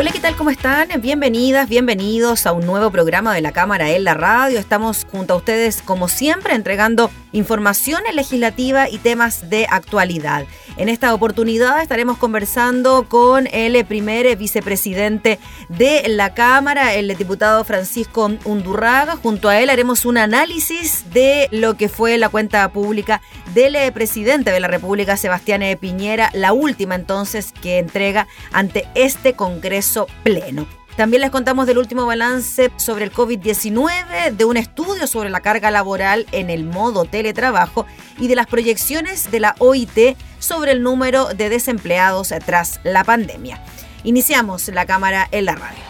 Hola, ¿qué tal? ¿Cómo están? Bienvenidas, bienvenidos a un nuevo programa de la Cámara en la Radio. Estamos junto a ustedes, como siempre, entregando información legislativa y temas de actualidad. En esta oportunidad estaremos conversando con el primer vicepresidente de la Cámara, el diputado Francisco Undurraga. Junto a él haremos un análisis de lo que fue la cuenta pública del presidente de la República, Sebastián Piñera, la última entonces que entrega ante este Congreso Pleno. También les contamos del último balance sobre el COVID-19, de un estudio sobre la carga laboral en el modo teletrabajo y de las proyecciones de la OIT sobre el número de desempleados tras la pandemia. Iniciamos la cámara en la radio.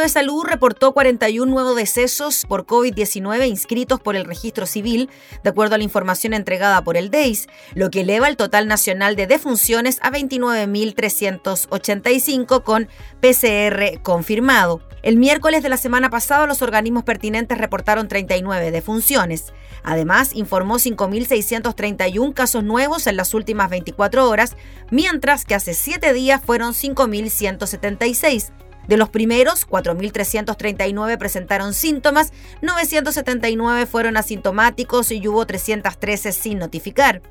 De Salud reportó 41 nuevos decesos por COVID-19 inscritos por el registro civil, de acuerdo a la información entregada por el DEIS, lo que eleva el total nacional de defunciones a 29.385 con PCR confirmado. El miércoles de la semana pasada los organismos pertinentes reportaron 39 defunciones. Además, informó 5.631 casos nuevos en las últimas 24 horas, mientras que hace 7 días fueron 5.176. De los primeros, 4.339 presentaron síntomas, 979 fueron asintomáticos y hubo 313 sin notificar.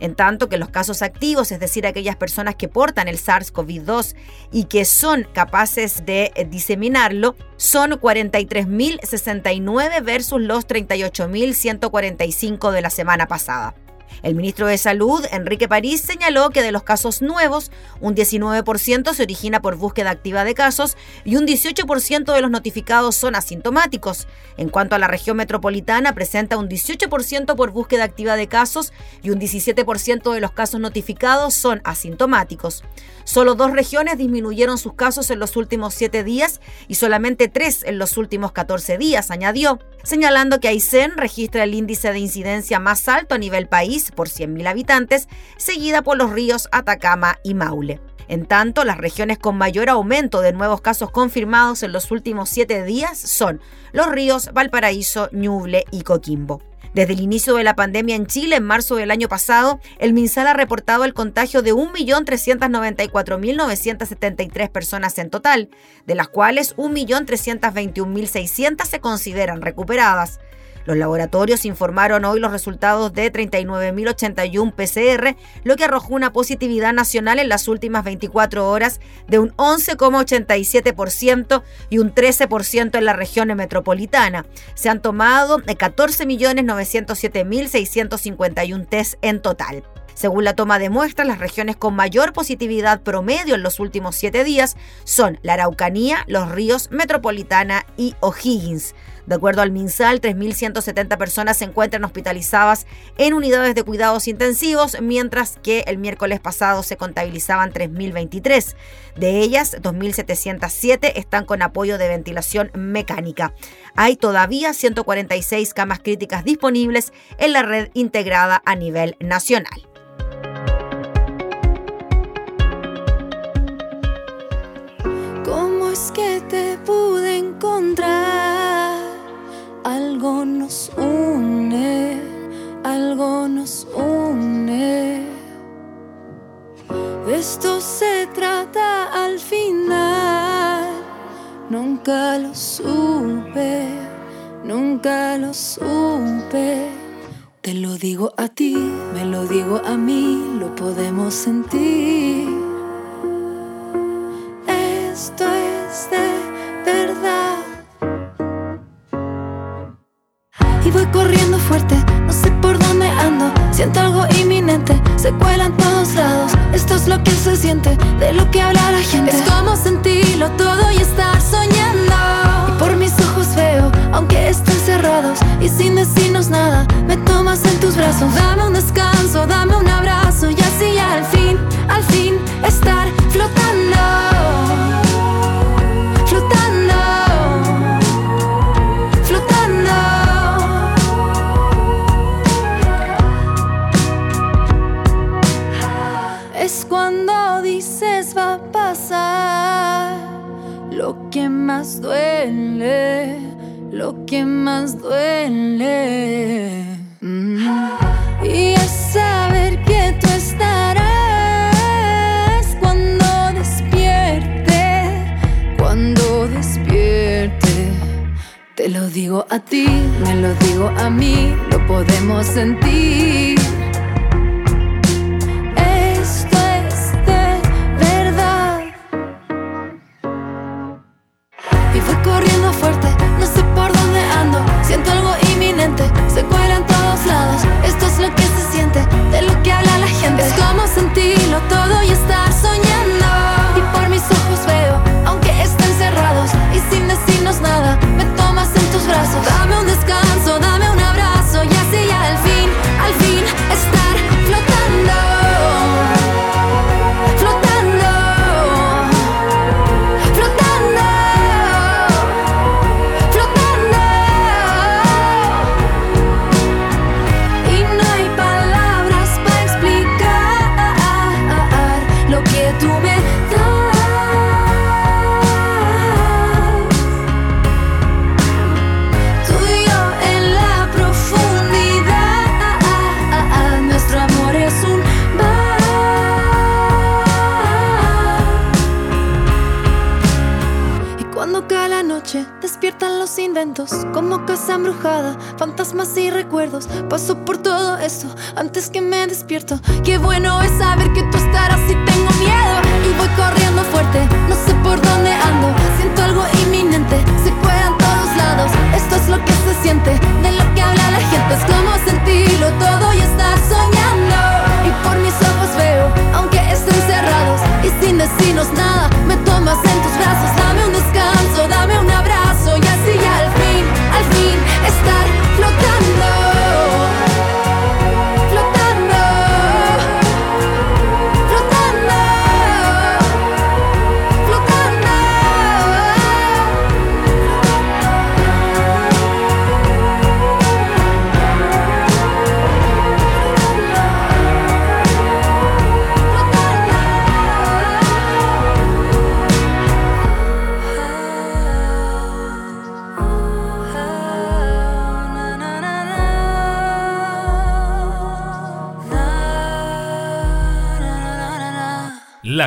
En tanto que los casos activos, es decir, aquellas personas que portan el SARS-CoV-2 y que son capaces de eh, diseminarlo, son 43.069 versus los 38.145 de la semana pasada. El ministro de Salud, Enrique París, señaló que de los casos nuevos, un 19% se origina por búsqueda activa de casos y un 18% de los notificados son asintomáticos. En cuanto a la región metropolitana, presenta un 18% por búsqueda activa de casos y un 17% de los casos notificados son asintomáticos. Solo dos regiones disminuyeron sus casos en los últimos siete días y solamente tres en los últimos 14 días, añadió, señalando que Aysén registra el índice de incidencia más alto a nivel por 100.000 habitantes, seguida por los ríos Atacama y Maule. En tanto, las regiones con mayor aumento de nuevos casos confirmados en los últimos siete días son los ríos Valparaíso, Ñuble y Coquimbo. Desde el inicio de la pandemia en Chile, en marzo del año pasado, el MinSal ha reportado el contagio de 1.394.973 personas en total, de las cuales 1.321.600 se consideran recuperadas. Los laboratorios informaron hoy los resultados de 39.081 PCR, lo que arrojó una positividad nacional en las últimas 24 horas de un 11,87% y un 13% en la región metropolitana. Se han tomado 14.907.651 test en total. Según la toma de muestras, las regiones con mayor positividad promedio en los últimos siete días son la Araucanía, los ríos Metropolitana y O'Higgins. De acuerdo al MinSal, 3.170 personas se encuentran hospitalizadas en unidades de cuidados intensivos, mientras que el miércoles pasado se contabilizaban 3.023. De ellas, 2.707 están con apoyo de ventilación mecánica. Hay todavía 146 camas críticas disponibles en la red integrada a nivel nacional. ¿Cómo es que te pude encontrar? Nos une, algo nos une. De esto se trata al final. Nunca lo supe, nunca lo supe. Te lo digo a ti, me lo digo a mí, lo podemos sentir. Despierte. Te lo digo a ti, me lo digo a mí, lo podemos sentir. Que me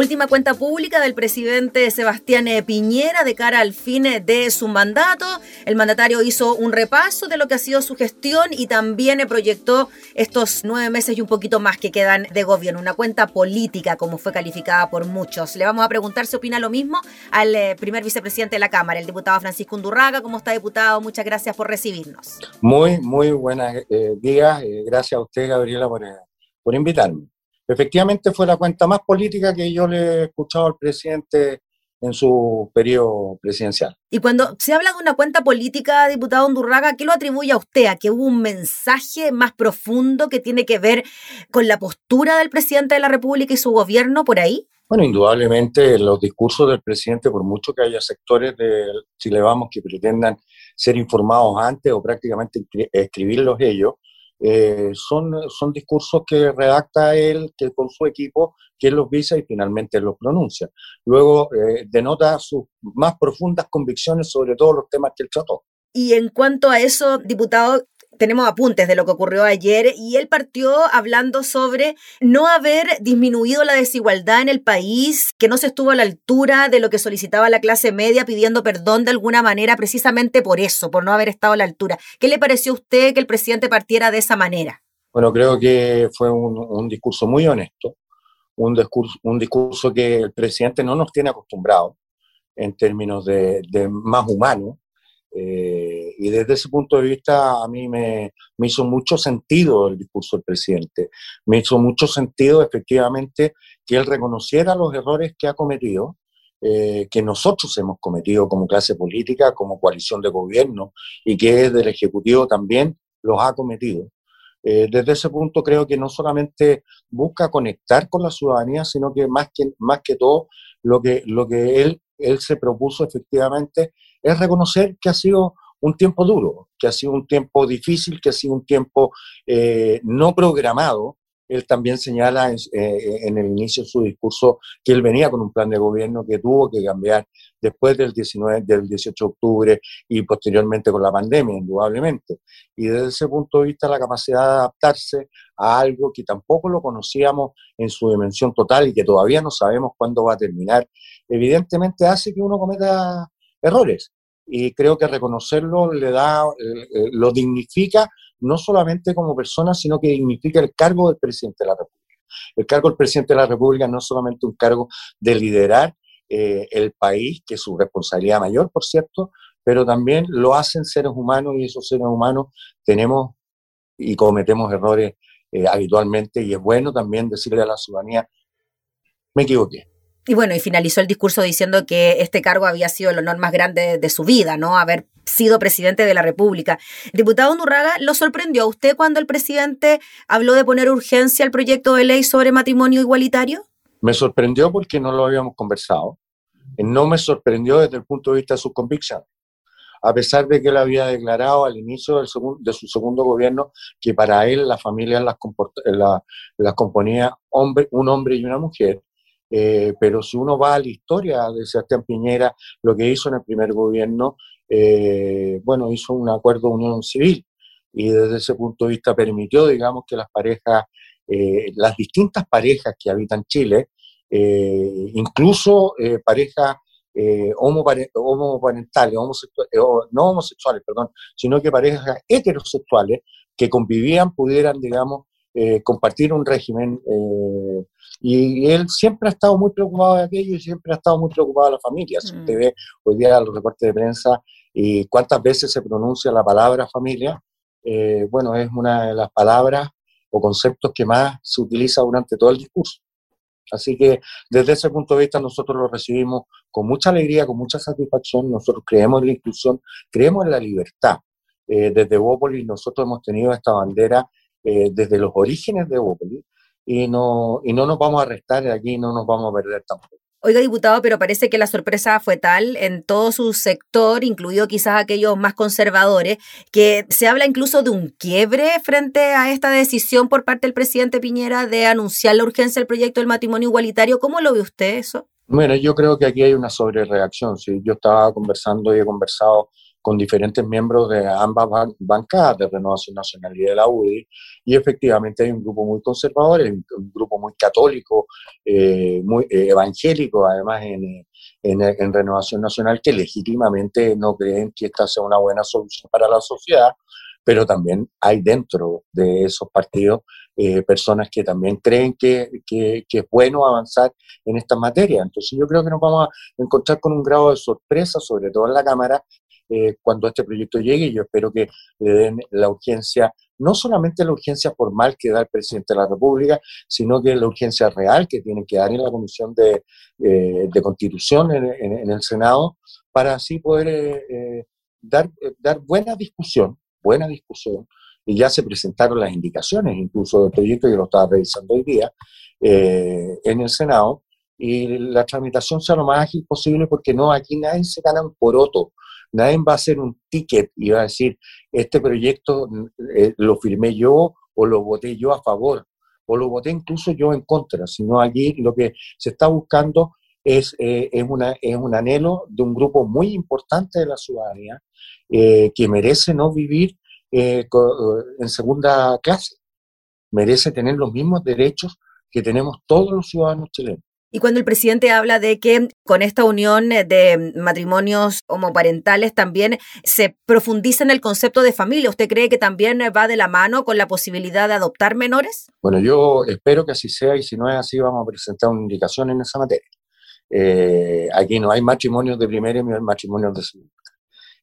Última cuenta pública del presidente Sebastián Piñera de cara al fin de su mandato. El mandatario hizo un repaso de lo que ha sido su gestión y también proyectó estos nueve meses y un poquito más que quedan de gobierno. Una cuenta política, como fue calificada por muchos. Le vamos a preguntar si opina lo mismo al eh, primer vicepresidente de la Cámara, el diputado Francisco Undurraga. ¿Cómo está, diputado? Muchas gracias por recibirnos. Muy, muy buenos eh, días. Eh, gracias a usted, Gabriela, por, por invitarme. Efectivamente fue la cuenta más política que yo le he escuchado al presidente en su periodo presidencial. Y cuando se habla de una cuenta política, diputado Undurraga, ¿qué lo atribuye a usted? ¿A que hubo un mensaje más profundo que tiene que ver con la postura del presidente de la República y su gobierno por ahí? Bueno, indudablemente los discursos del presidente, por mucho que haya sectores de Chile Vamos que pretendan ser informados antes o prácticamente escribirlos ellos, eh, son, son discursos que redacta él que con su equipo, que los visa y finalmente los pronuncia. Luego eh, denota sus más profundas convicciones sobre todos los temas que él trató. Y en cuanto a eso, diputado, tenemos apuntes de lo que ocurrió ayer y él partió hablando sobre no haber disminuido la desigualdad en el país, que no se estuvo a la altura de lo que solicitaba la clase media pidiendo perdón de alguna manera precisamente por eso, por no haber estado a la altura. ¿Qué le pareció a usted que el presidente partiera de esa manera? Bueno, creo que fue un, discurso muy honesto, un discurso, un discurso que el presidente no nos tiene acostumbrados en términos de, de más humano, eh, y desde ese punto de vista a mí me, hizo mucho sentido el discurso del presidente. Me hizo mucho sentido efectivamente que él reconociera los errores que ha cometido, eh, que nosotros hemos cometido como clase política, como coalición de gobierno y que desde el Ejecutivo también los ha cometido. Eh, desde ese punto creo que no solamente busca conectar con la ciudadanía, sino que más que, más que todo lo que, lo que él, él se propuso efectivamente es reconocer que ha sido un tiempo duro, que ha sido un tiempo difícil, que ha sido un tiempo eh, no programado. Él también señala eh, en, el inicio de su discurso que él venía con un plan de gobierno que tuvo que cambiar después del, 19, del 18 de octubre y posteriormente con la pandemia, indudablemente. Y desde ese punto de vista, la capacidad de adaptarse a algo que tampoco lo conocíamos en su dimensión total y que todavía no sabemos cuándo va a terminar, evidentemente hace que uno cometa errores. Y creo que reconocerlo le da, eh, eh, lo dignifica no solamente como persona, sino que dignifica el cargo del presidente de la República. El cargo del presidente de la República no es solamente un cargo de liderar eh, el país, que es su responsabilidad mayor, por cierto, pero también lo hacen seres humanos y esos seres humanos tenemos y cometemos errores habitualmente y es bueno también decirle a la ciudadanía, me equivoqué, y bueno, y finalizó el discurso diciendo que este cargo había sido el honor más grande de su vida, ¿no? Haber sido presidente de la República. Diputado Nurraga, ¿lo sorprendió a usted cuando el presidente habló de poner urgencia al proyecto de ley sobre matrimonio igualitario? Me sorprendió porque no lo habíamos conversado. No me sorprendió desde el punto de vista de sus convicciones. A pesar de que él había declarado al inicio del de su segundo gobierno que para él la familia las, las componía hombre, un hombre y una mujer, eh, pero si uno va a la historia de Sebastián Piñera, lo que hizo en el primer gobierno, eh, bueno, hizo un acuerdo de unión civil y desde ese punto de vista permitió, digamos, que las parejas, eh, las distintas parejas que habitan Chile, incluso parejas homoparentales, homosexuales, no homosexuales, perdón, sino que parejas heterosexuales que convivían pudieran, digamos, compartir un régimen. y, él siempre ha estado muy preocupado de aquello y siempre ha estado muy preocupado de la familia. Si usted mm. ve hoy día los reportes de prensa y cuántas veces se pronuncia la palabra familia, bueno, es una de las palabras o conceptos que más se utiliza durante todo el discurso. Así que desde ese punto de vista nosotros lo recibimos con mucha alegría, con mucha satisfacción. Nosotros creemos en la inclusión, creemos en la libertad. Eh, desde Bópoli nosotros hemos tenido esta bandera eh, desde los orígenes de Bópoli y no, y no nos vamos a restar aquí, no nos vamos a perder tampoco. Oiga, diputado, pero parece que la sorpresa fue tal en todo su sector, incluido quizás aquellos más conservadores, que se habla incluso de un quiebre frente a esta decisión por parte del presidente Piñera de anunciar la urgencia del proyecto del matrimonio igualitario. ¿Cómo lo ve usted eso? Bueno, yo creo que aquí hay una sobrereacción. Sí, yo estaba conversando y he conversado con diferentes miembros de ambas bancadas, de Renovación Nacional y de la UDI, y efectivamente hay un grupo muy conservador, un grupo muy católico, eh, muy eh, evangélico, además en, en, Renovación Nacional, que legítimamente no creen que esta sea una buena solución para la sociedad, pero también hay dentro de esos partidos eh, personas que también creen que, que, que, es bueno avanzar en esta materia. Entonces yo creo que nos vamos a encontrar con un grado de sorpresa, sobre todo en la Cámara, eh, cuando este proyecto llegue. Yo espero que le den la urgencia, no solamente la urgencia formal que da el presidente de la República, sino que la urgencia real que tiene que dar en la Comisión de, eh, de Constitución en, el Senado, para así poder eh, dar, dar buena discusión, buena discusión, y ya se presentaron las indicaciones incluso del proyecto, yo lo estaba revisando hoy día, en el Senado, y la tramitación sea lo más ágil posible porque no, aquí nadie se gana por otro. Nadie va a hacer un ticket y va a decir, este proyecto eh, lo firmé yo o lo voté yo a favor o lo voté incluso yo en contra, sino aquí lo que se está buscando es, eh, es, una, es un anhelo de un grupo muy importante de la ciudadanía eh, que merece no vivir en segunda clase, merece tener los mismos derechos que tenemos todos los ciudadanos chilenos. Y cuando el presidente habla de que con esta unión de matrimonios homoparentales también se profundiza en el concepto de familia, ¿usted cree que también va de la mano con la posibilidad de adoptar menores? Bueno, yo espero que así sea y si no es así vamos a presentar una indicación en esa materia. Eh, aquí no hay matrimonios de primera y hay matrimonios de segunda.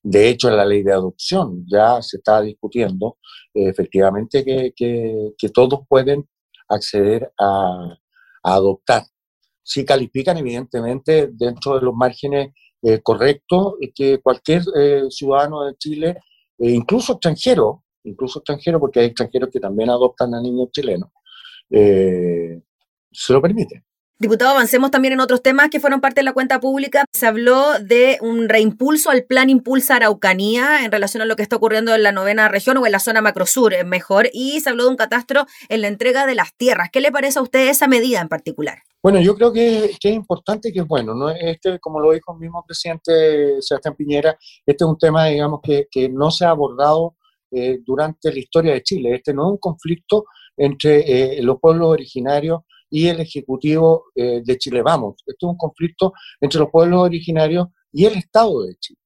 De hecho, en la ley de adopción ya se está discutiendo eh, efectivamente que, todos pueden acceder a adoptar si califican evidentemente dentro de los márgenes eh, correctos que cualquier eh, ciudadano de Chile, eh, incluso extranjero, incluso extranjero, porque hay extranjeros que también adoptan a niños chilenos, se lo permite. Diputado, avancemos también en otros temas que fueron parte de la cuenta pública. Se habló de un reimpulso al plan Impulsa Araucanía en relación a lo que está ocurriendo en la novena región o en la zona macrosur, mejor, y se habló de un catastro en la entrega de las tierras. ¿Qué le parece a usted esa medida en particular? Bueno, yo creo que, es importante y que es bueno. ¿no? Este, como lo dijo el mismo presidente Sebastián Piñera, este es un tema, digamos, que, no se ha abordado eh, durante la historia de Chile. Este no es un conflicto entre eh, los pueblos originarios y el Ejecutivo eh, de Chile. Vamos, esto es un conflicto entre los pueblos originarios y el Estado de Chile.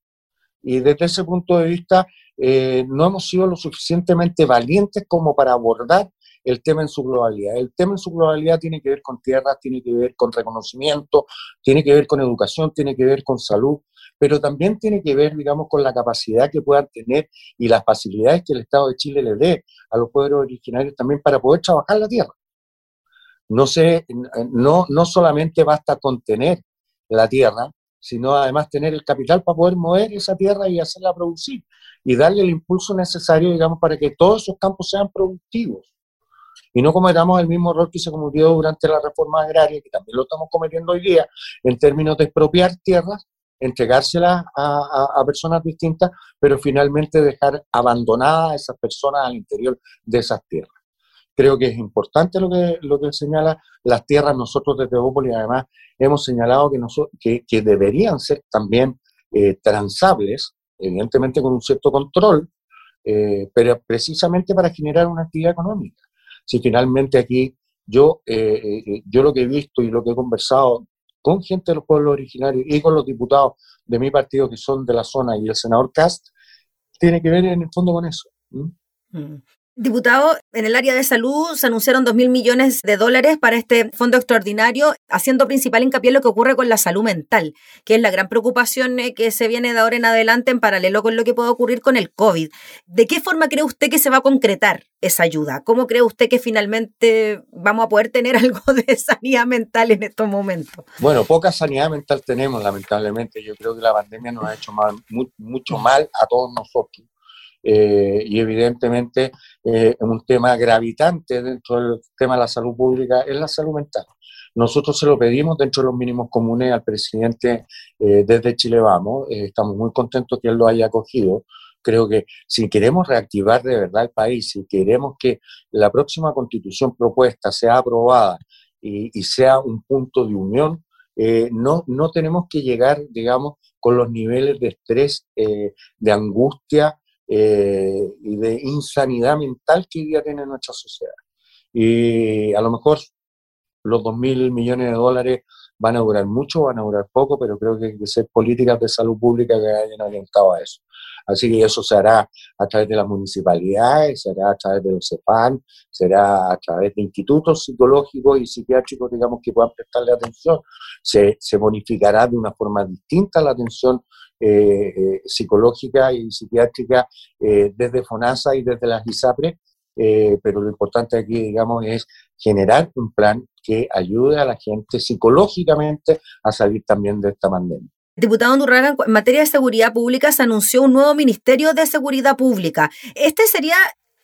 Y desde ese punto de vista, eh, no hemos sido lo suficientemente valientes como para abordar el tema en su globalidad. El tema en su globalidad tiene que ver con tierras, tiene que ver con reconocimiento, tiene que ver con educación, tiene que ver con salud, pero también tiene que ver, digamos, con la capacidad que puedan tener y las facilidades que el Estado de Chile le dé a los pueblos originarios también para poder trabajar la tierra no, se, no, no solamente basta con tener la tierra, sino además tener el capital para poder mover esa tierra y hacerla producir y darle el impulso necesario, digamos, para que todos esos campos sean productivos. Y no cometamos el mismo error que se cometió durante la reforma agraria, que también lo estamos cometiendo hoy día, en términos de expropiar tierras, entregárselas a, a personas distintas, pero finalmente dejar abandonadas a esas personas al interior de esas tierras. Creo que es importante lo que, lo que señala las tierras. Nosotros desde Bópoli además hemos señalado que, que, deberían ser también eh, transables, evidentemente con un cierto control, eh, pero precisamente para generar una actividad económica. Si finalmente aquí Yo, yo lo que he visto y lo que he conversado con gente de los pueblos originarios y con los diputados de mi partido que son de la zona y el senador Cast, tiene que ver en el fondo con eso. Diputado, en el área de salud se anunciaron 2 mil millones de dólares para este fondo extraordinario, haciendo principal hincapié en lo que ocurre con la salud mental, que es la gran preocupación eh, que se viene de ahora en adelante en paralelo con lo que puede ocurrir con el COVID. ¿De qué forma cree usted que se va a concretar esa ayuda? ¿Cómo cree usted que finalmente vamos a poder tener algo de sanidad mental en estos momentos? Bueno, poca sanidad mental tenemos, lamentablemente. Yo creo que la pandemia nos ha hecho mucho mal a todos nosotros eh, y evidentemente eh, un tema gravitante dentro del tema de la salud pública es la salud mental. Nosotros se lo pedimos dentro de los mínimos comunes al presidente eh, desde Chile Vamos, estamos muy contentos que él lo haya acogido. Creo que si queremos reactivar de verdad el país, si queremos que la próxima constitución propuesta sea aprobada y, sea un punto de unión, no, no tenemos que llegar, digamos, con los niveles de estrés, de angustia eh, y de insanidad mental que hoy día tiene nuestra sociedad. Y a lo mejor los 2 mil millones de dólares van a durar mucho, van a durar poco, pero creo que hay que ser políticas de salud pública que hayan orientado a eso. Así que eso se hará a través de las municipalidades, será a través de los CEPAN, será a través de institutos psicológicos y psiquiátricos, digamos, que puedan prestarle atención. Se, se bonificará de una forma distinta la atención eh, eh, psicológica y psiquiátrica eh, desde FONASA y desde las ISAPRE, pero lo importante aquí, digamos, es generar un plan que ayude a la gente psicológicamente a salir también de esta pandemia. Diputado Andurraga, en materia de seguridad pública se anunció un nuevo Ministerio de Seguridad Pública. Este sería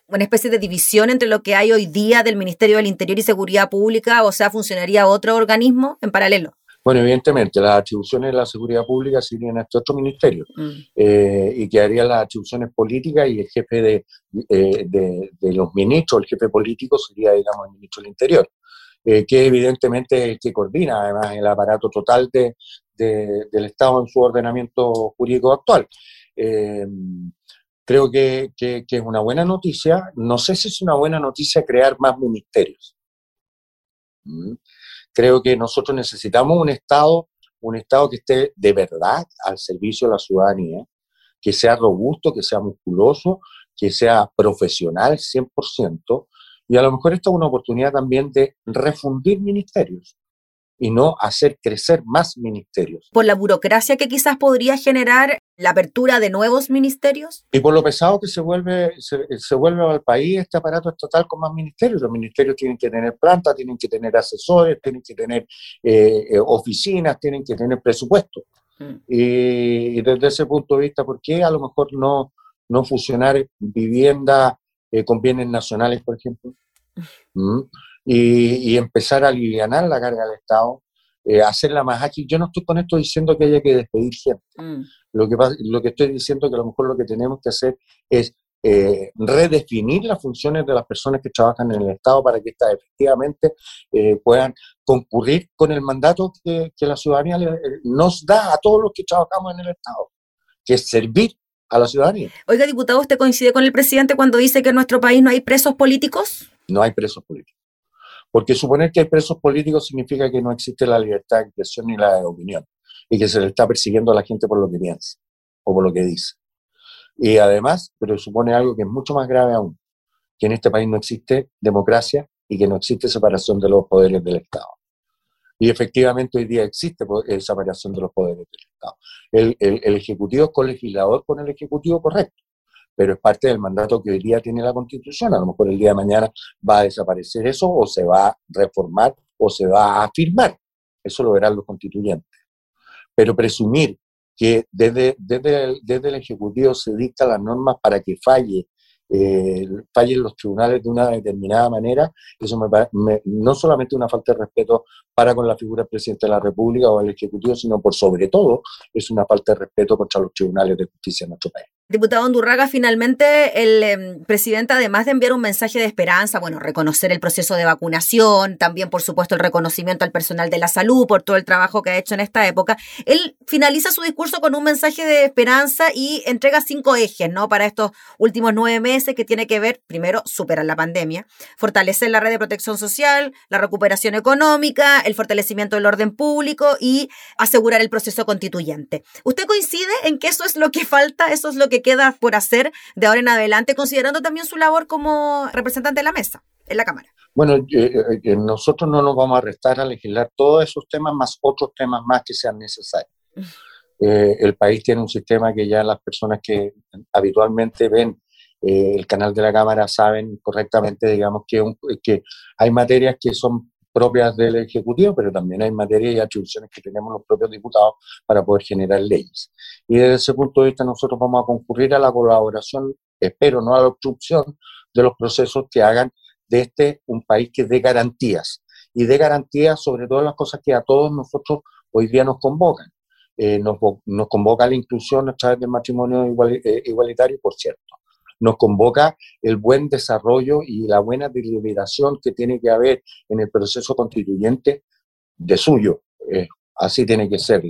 una especie de división entre lo que hay hoy día del Ministerio del Interior y Seguridad Pública, o sea, funcionaría otro organismo en paralelo. Bueno, evidentemente, las atribuciones de la seguridad pública serían a este otro ministerio mm. eh, y quedarían las atribuciones políticas y el jefe eh, de, de, los ministros, el jefe político sería, digamos, el ministro del Interior, eh, que evidentemente es el que coordina además el aparato total de, del Estado en su ordenamiento jurídico actual. creo que, que, es una buena noticia. No sé si es una buena noticia crear más ministerios. ¿Mm? Creo que nosotros necesitamos un Estado, un Estado que esté de verdad al servicio de la ciudadanía, que sea robusto, que sea musculoso, que sea profesional 100%, y a lo mejor esta es una oportunidad también de refundir ministerios y no hacer crecer más ministerios. Por la burocracia que quizás podría generar la apertura de nuevos ministerios. Y por lo pesado que se vuelve, se, vuelve al país este aparato estatal con más ministerios. Los ministerios tienen que tener planta, tienen que tener asesores, tienen que tener eh, eh, oficinas, tienen que tener presupuesto. Mm. Y, desde ese punto de vista, ¿por qué a lo mejor no, no fusionar vivienda eh, con bienes nacionales, por ejemplo? ¿Mm? Y, empezar a aliviar la carga del Estado, eh, hacerla más ágil. Yo no estoy con esto diciendo que haya que despedir gente. Mm. Lo, que, lo que estoy diciendo es que a lo mejor lo que tenemos que hacer es eh, redefinir las funciones de las personas que trabajan en el Estado para que éstas efectivamente eh, puedan concurrir con el mandato que, que la ciudadanía nos da a todos los que trabajamos en el Estado, que es servir a la ciudadanía. Oiga, diputado, ¿usted coincide con el presidente cuando dice que en nuestro país no hay presos políticos? No hay presos políticos. Porque suponer que hay presos políticos significa que no existe la libertad de expresión ni la de opinión y que se le está persiguiendo a la gente por lo que piensa o por lo que dice. Y además, pero supone algo que es mucho más grave aún, que en este país no existe democracia y que no existe separación de los poderes del Estado. Y efectivamente hoy día existe separación de los poderes del Estado. El, el, el Ejecutivo es colegislador con el Ejecutivo correcto pero es parte del mandato que hoy día tiene la Constitución. A lo mejor el día de mañana va a desaparecer eso o se va a reformar o se va a afirmar. Eso lo verán los constituyentes. Pero presumir que desde, desde, el, desde el Ejecutivo se dicta las normas para que falle, eh, fallen los tribunales de una determinada manera, eso me, no solamente una falta de respeto para con la figura del presidente de la República o el Ejecutivo, sino por sobre todo es una falta de respeto contra los tribunales de justicia en nuestro país. Diputado Undurraga, finalmente el em, presidente, además de enviar un mensaje de esperanza, bueno, reconocer el proceso de vacunación, también, por supuesto, el reconocimiento al personal de la salud por todo el trabajo que ha hecho en esta época, él finaliza su discurso con un mensaje de esperanza y entrega cinco ejes, ¿no? Para estos últimos nueve meses que tiene que ver, primero, superar la pandemia, fortalecer la red de protección social, la recuperación económica, el fortalecimiento del orden público y asegurar el proceso constituyente. ¿Usted coincide en que eso es lo que falta, eso es lo que queda por hacer de ahora en adelante, considerando también su labor como representante de la mesa en la Cámara? Bueno, eh, eh, eh, nosotros no nos vamos a restar a legislar todos esos temas más otros temas más que sean necesarios. Mm. el país tiene un sistema que ya las personas que habitualmente ven el canal de la Cámara saben correctamente, digamos, que, que hay materias que son propias del Ejecutivo, pero también hay materias y atribuciones que tenemos los propios diputados para poder generar leyes. Y desde ese punto de vista nosotros vamos a concurrir a la colaboración, espero, no a la obstrucción de los procesos que hagan de este un país que dé garantías. Y dé garantías sobre todas las cosas que a todos nosotros hoy día nos convocan. Eh, nos, nos, convoca la inclusión a través del matrimonio eh, igualitario, por cierto nos convoca el buen desarrollo y la buena deliberación que tiene que haber en el proceso constituyente de suyo. Eh, así tiene que ser.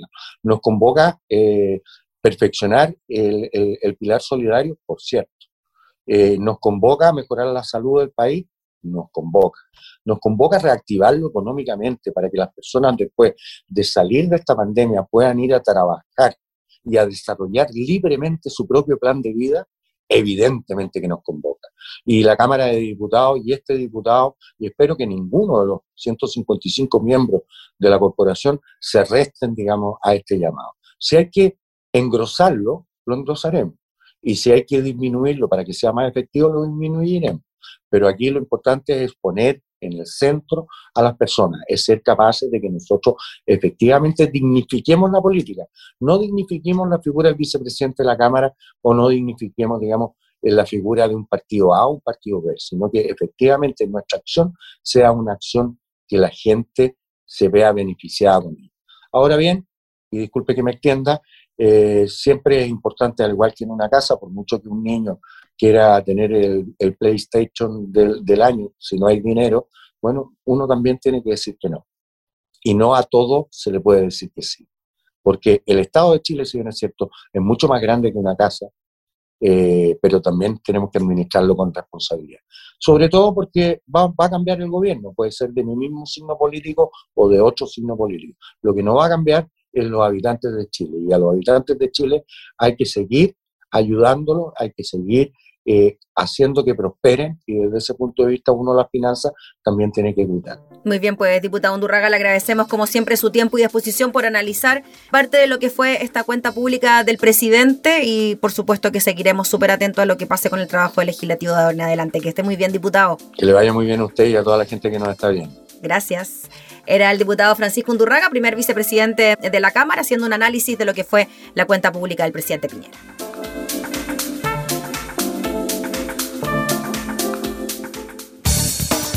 Nos convoca eh, perfeccionar el, pilar solidario, por cierto. Eh, nos convoca a mejorar la salud del país, nos convoca. Nos convoca a reactivarlo económicamente para que las personas después de salir de esta pandemia puedan ir a trabajar y a desarrollar libremente su propio plan de vida evidentemente que nos convoca. Y la Cámara de Diputados y este diputado, y espero que ninguno de los 155 miembros de la corporación se resten, digamos, a este llamado. Si hay que engrosarlo, lo engrosaremos. Y si hay que disminuirlo para que sea más efectivo, lo disminuiremos. Pero aquí lo importante es poner en el centro a las personas, es ser capaces de que nosotros efectivamente dignifiquemos la política, no dignifiquemos la figura del vicepresidente de la Cámara o no dignifiquemos, digamos, la figura de un partido A o un partido B, sino que efectivamente nuestra acción sea una acción que la gente se vea beneficiada Ahora bien, y disculpe que me extienda, eh, siempre es importante, al igual que en una casa, por mucho que un niño quiera tener el, PlayStation del, año, si no hay dinero, bueno, uno también tiene que decir que no. Y no a todo se le puede decir que sí. Porque el Estado de Chile, si bien es cierto, es mucho más grande que una casa, eh, pero también tenemos que administrarlo con responsabilidad. Sobre todo porque va, va, a cambiar el gobierno, puede ser de mi mismo signo político o de otro signo político. Lo que no va a cambiar es los habitantes de Chile. Y a los habitantes de Chile hay que seguir ayudándolos, hay que seguir eh, haciendo que prosperen y desde ese punto de vista uno las finanzas también tiene que cuidar. Muy bien, pues diputado Undurraga, le agradecemos como siempre su tiempo y disposición por analizar parte de lo que fue esta cuenta pública del presidente y por supuesto que seguiremos súper atentos a lo que pase con el trabajo legislativo de ahora en adelante. Que esté muy bien, diputado. Que le vaya muy bien a usted y a toda la gente que nos está viendo. Gracias. Era el diputado Francisco Undurraga, primer vicepresidente de la Cámara, haciendo un análisis de lo que fue la cuenta pública del presidente Piñera.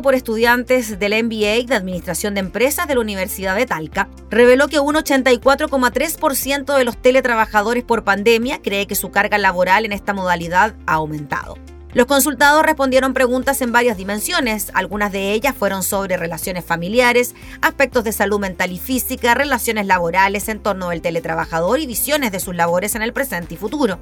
Por estudiantes del MBA de Administración de Empresas de la Universidad de Talca reveló que un 84,3% de los teletrabajadores por pandemia cree que su carga laboral en esta modalidad ha aumentado. Los consultados respondieron preguntas en varias dimensiones, algunas de ellas fueron sobre relaciones familiares, aspectos de salud mental y física, relaciones laborales en torno del teletrabajador y visiones de sus labores en el presente y futuro.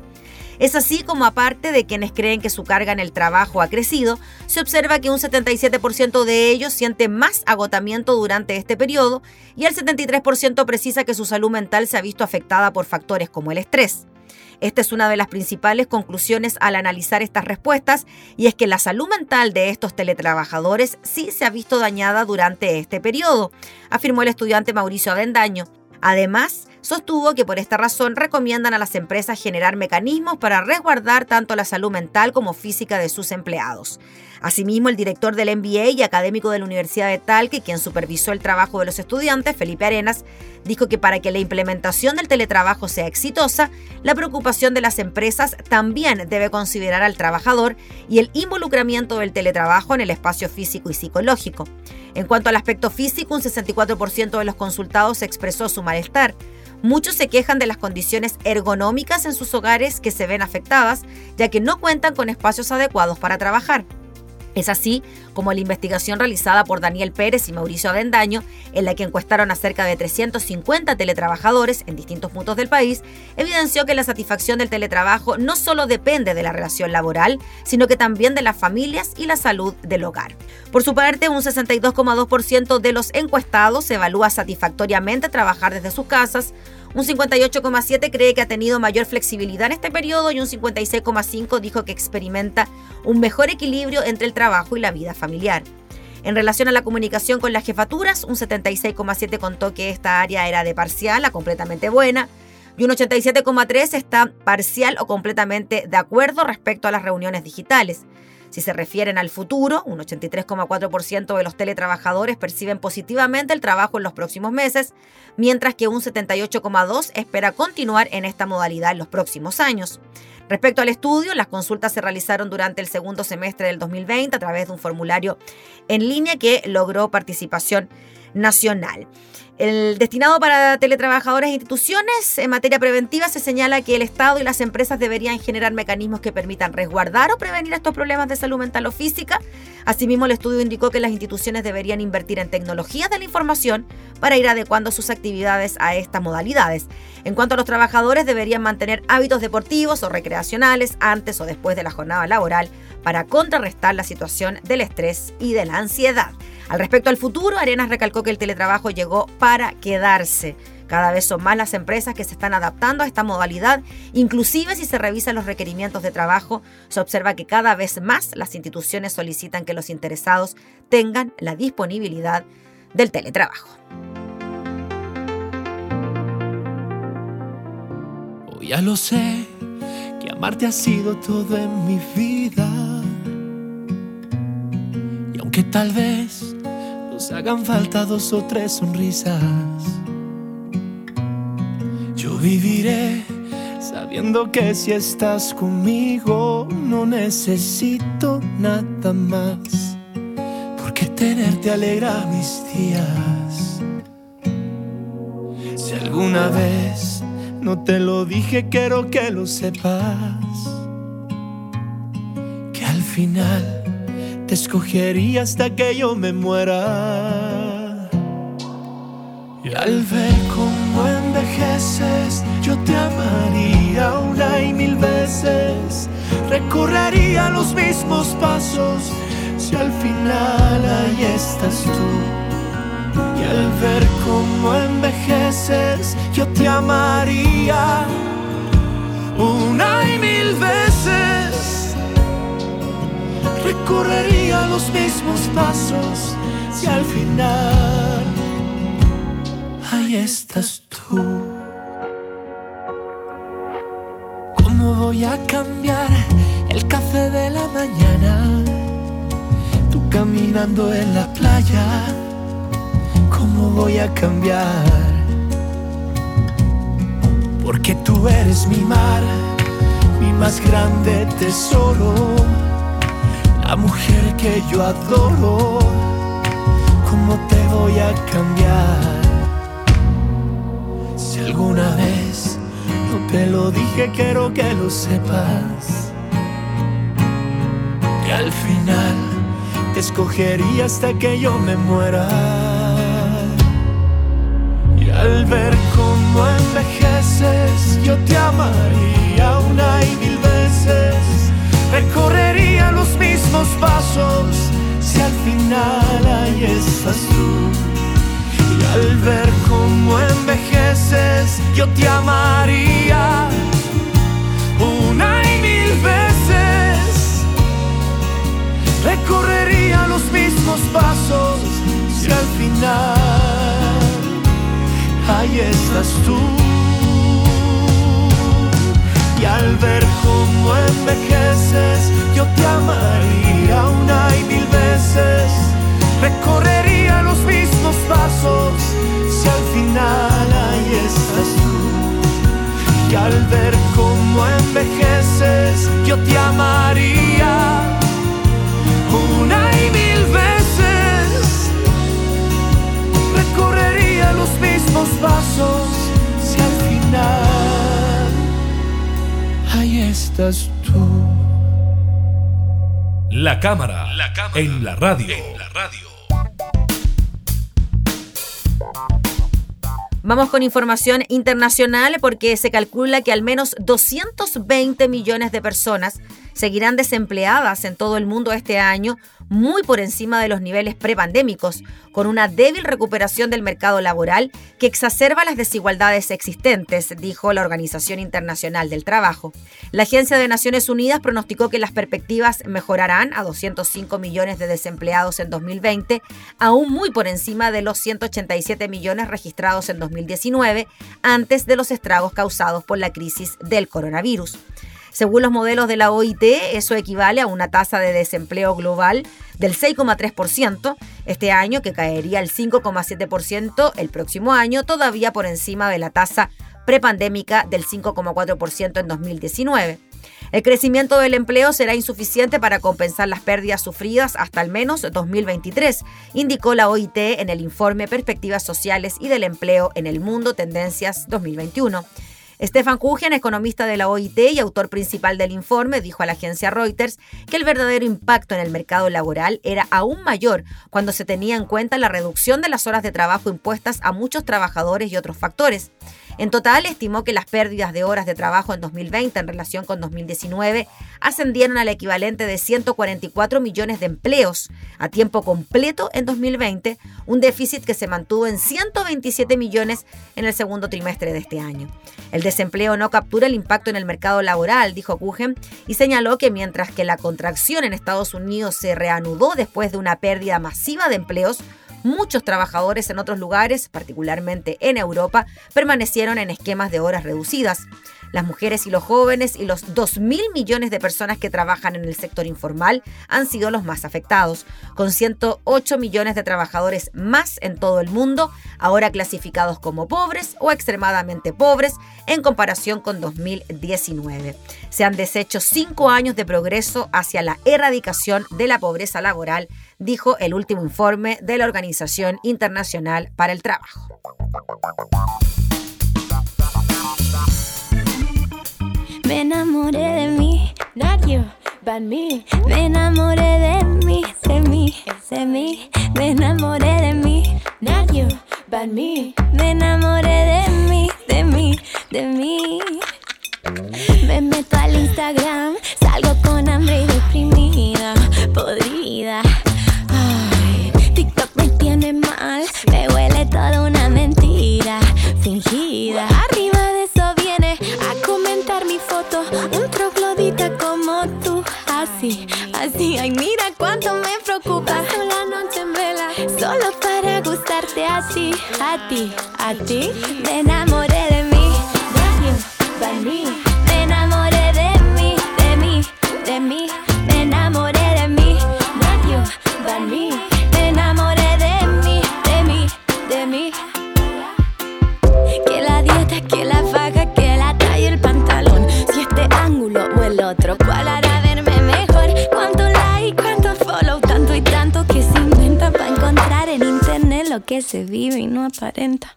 Es así como aparte de quienes creen que su carga en el trabajo ha crecido, se observa que un 77% de ellos siente más agotamiento durante este periodo y el 73% precisa que su salud mental se ha visto afectada por factores como el estrés. Esta es una de las principales conclusiones al analizar estas respuestas y es que la salud mental de estos teletrabajadores sí se ha visto dañada durante este periodo, afirmó el estudiante Mauricio Avendaño. Además, sostuvo que por esta razón recomiendan a las empresas generar mecanismos para resguardar tanto la salud mental como física de sus empleados. Asimismo, el director del MBA y académico de la Universidad de Talque, quien supervisó el trabajo de los estudiantes, Felipe Arenas, dijo que para que la implementación del teletrabajo sea exitosa, la preocupación de las empresas también debe considerar al trabajador y el involucramiento del teletrabajo en el espacio físico y psicológico. En cuanto al aspecto físico, un 64% de los consultados expresó su malestar. Muchos se quejan de las condiciones ergonómicas en sus hogares que se ven afectadas, ya que no cuentan con espacios adecuados para trabajar. Es así como la investigación realizada por Daniel Pérez y Mauricio Avendaño, en la que encuestaron a cerca de 350 teletrabajadores en distintos puntos del país, evidenció que la satisfacción del teletrabajo no solo depende de la relación laboral, sino que también de las familias y la salud del hogar. Por su parte, un 62,2% de los encuestados evalúa satisfactoriamente trabajar desde sus casas, un 58,7 cree que ha tenido mayor flexibilidad en este periodo y un 56,5 dijo que experimenta un mejor equilibrio entre el trabajo y la vida familiar. En relación a la comunicación con las jefaturas, un 76,7 contó que esta área era de parcial a completamente buena y un 87,3 está parcial o completamente de acuerdo respecto a las reuniones digitales. Si se refieren al futuro, un 83,4% de los teletrabajadores perciben positivamente el trabajo en los próximos meses, mientras que un 78,2% espera continuar en esta modalidad en los próximos años. Respecto al estudio, las consultas se realizaron durante el segundo semestre del 2020 a través de un formulario en línea que logró participación nacional. El destinado para teletrabajadores e instituciones en materia preventiva se señala que el Estado y las empresas deberían generar mecanismos que permitan resguardar o prevenir estos problemas de salud mental o física. Asimismo, el estudio indicó que las instituciones deberían invertir en tecnologías de la información para ir adecuando sus actividades a estas modalidades. En cuanto a los trabajadores, deberían mantener hábitos deportivos o recreacionales antes o después de la jornada laboral para contrarrestar la situación del estrés y de la ansiedad. Al respecto al futuro, Arenas recalcó que el teletrabajo llegó para quedarse. Cada vez son más las empresas que se están adaptando a esta modalidad, inclusive si se revisan los requerimientos de trabajo, se observa que cada vez más las instituciones solicitan que los interesados tengan la disponibilidad del teletrabajo. ya lo sé, que amarte ha sido todo en mi vida aunque tal vez hagan falta dos o tres sonrisas. Yo viviré sabiendo que si estás conmigo no necesito nada más, porque tenerte alegra mis días. Si alguna vez no te lo dije, quiero que lo sepas, que al final te escogería hasta que yo me muera. Y al ver cómo envejeces, yo te amaría una y mil veces. Recorrería los mismos pasos si al final ahí estás tú. Y al ver cómo envejeces, yo te amaría una y mil veces recorrería los mismos pasos si al final ahí estás tú. ¿Cómo voy a cambiar el café de la mañana? Tú caminando en la playa, ¿cómo voy a cambiar? Porque tú eres mi mar, mi más grande tesoro la mujer que yo adoro, ¿cómo te voy a cambiar? Si alguna vez no te lo dije, quiero que lo sepas. Que al final te escogería hasta que yo me muera. Y al ver cómo envejeces, yo te amaría una y mil veces recorrería los mismos pasos si al final ahí estás tú. Y al ver cómo envejeces, yo te amaría una y mil veces. Recorrería los mismos pasos si al final ahí estás tú y al ver cómo envejeces, yo te amaría una y mil veces. Recorrería los mismos pasos si al final ahí estás tú. Y al ver cómo envejeces, yo te amaría una y mil veces. Recorrería los mismos pasos si al final ahí estás tú. La cámara, la cámara en la radio. En la radio. Vamos con información internacional porque se calcula que al menos 220 millones de personas seguirán desempleadas en todo el mundo este año, muy por encima de los niveles prepandémicos, con una débil recuperación del mercado laboral que exacerba las desigualdades existentes, dijo la Organización Internacional del Trabajo. La Agencia de Naciones Unidas pronosticó que las perspectivas mejorarán a 205 millones de desempleados en 2020, aún muy por encima de los 187 millones registrados en 2019, antes de los estragos causados por la crisis del coronavirus. Según los modelos de la OIT, eso equivale a una tasa de desempleo global del 6,3% este año, que caería al 5,7% el próximo año, todavía por encima de la tasa prepandémica del 5,4% en 2019. El crecimiento del empleo será insuficiente para compensar las pérdidas sufridas hasta al menos 2023, indicó la OIT en el informe Perspectivas Sociales y del Empleo en el Mundo Tendencias 2021. Stefan Kuchen, economista de la OIT y autor principal del informe, dijo a la agencia Reuters que el verdadero impacto en el mercado laboral era aún mayor cuando se tenía en cuenta la reducción de las horas de trabajo impuestas a muchos trabajadores y otros factores. En total, estimó que las pérdidas de horas de trabajo en 2020 en relación con 2019 ascendieron al equivalente de 144 millones de empleos a tiempo completo en 2020, un déficit que se mantuvo en 127 millones en el segundo trimestre de este año. El desempleo no captura el impacto en el mercado laboral, dijo Kuchen, y señaló que mientras que la contracción en Estados Unidos se reanudó después de una pérdida masiva de empleos, Muchos trabajadores en otros lugares, particularmente en Europa, permanecieron en esquemas de horas reducidas. Las mujeres y los jóvenes y los 2.000 millones de personas que trabajan en el sector informal han sido los más afectados, con 108 millones de trabajadores más en todo el mundo, ahora clasificados como pobres o extremadamente pobres en comparación con 2019. Se han deshecho cinco años de progreso hacia la erradicación de la pobreza laboral, dijo el último informe de la Organización Internacional para el Trabajo. Me enamoré de mí, not you, but me. Me enamoré de mí, de mí, de mí. Me enamoré de mí, not you, but me. Me enamoré de mí, de mí, de mí. Me meto al Instagram, salgo con hambre y deprimida, podrida. Ay, TikTok me tiene mal, me huele toda una mentira fingida. Arriba de así, así. Ay, mira cuánto me preocupa la noche en vela, solo para gustarte así, a ti, a ti. Me enamoré se vive y no aparenta.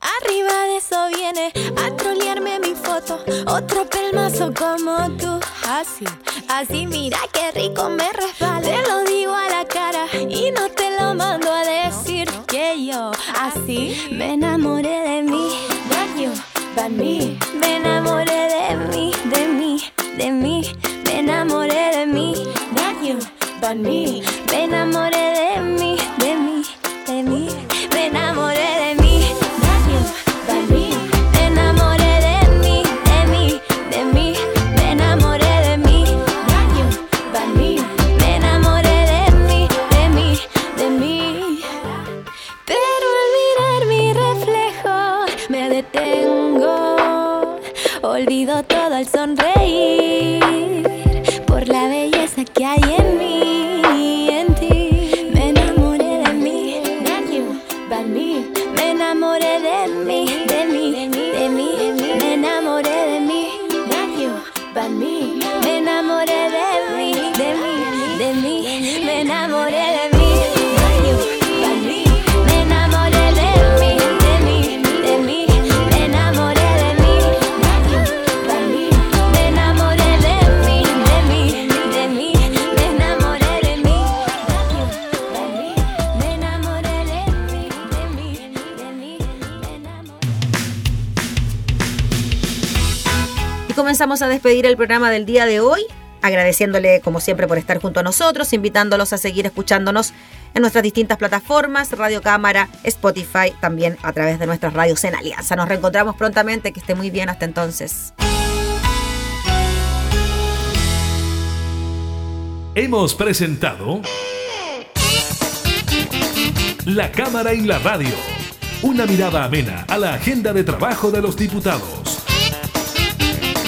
Arriba de eso viene a trolearme mi foto. Otro pelmazo como tú. Así, así, mira qué rico me resbala. Te lo digo a la cara y no te lo mando a decir que yo así me enamoré de mí. Not you, but me. Enamoré de mí, de mí, de mí. Me enamoré de mí. You, but me. Me enamoré de mí, al sonreír por la belleza que hay en mí, comenzamos a despedir el programa del día de hoy, agradeciéndole como siempre por estar junto a nosotros, invitándolos a seguir escuchándonos en nuestras distintas plataformas, Radio Cámara, Spotify, también a través de nuestras radios en Alianza. Nos reencontramos prontamente, que esté muy bien hasta entonces. Hemos presentado La Cámara y la Radio. Una mirada amena a la agenda de trabajo de los diputados.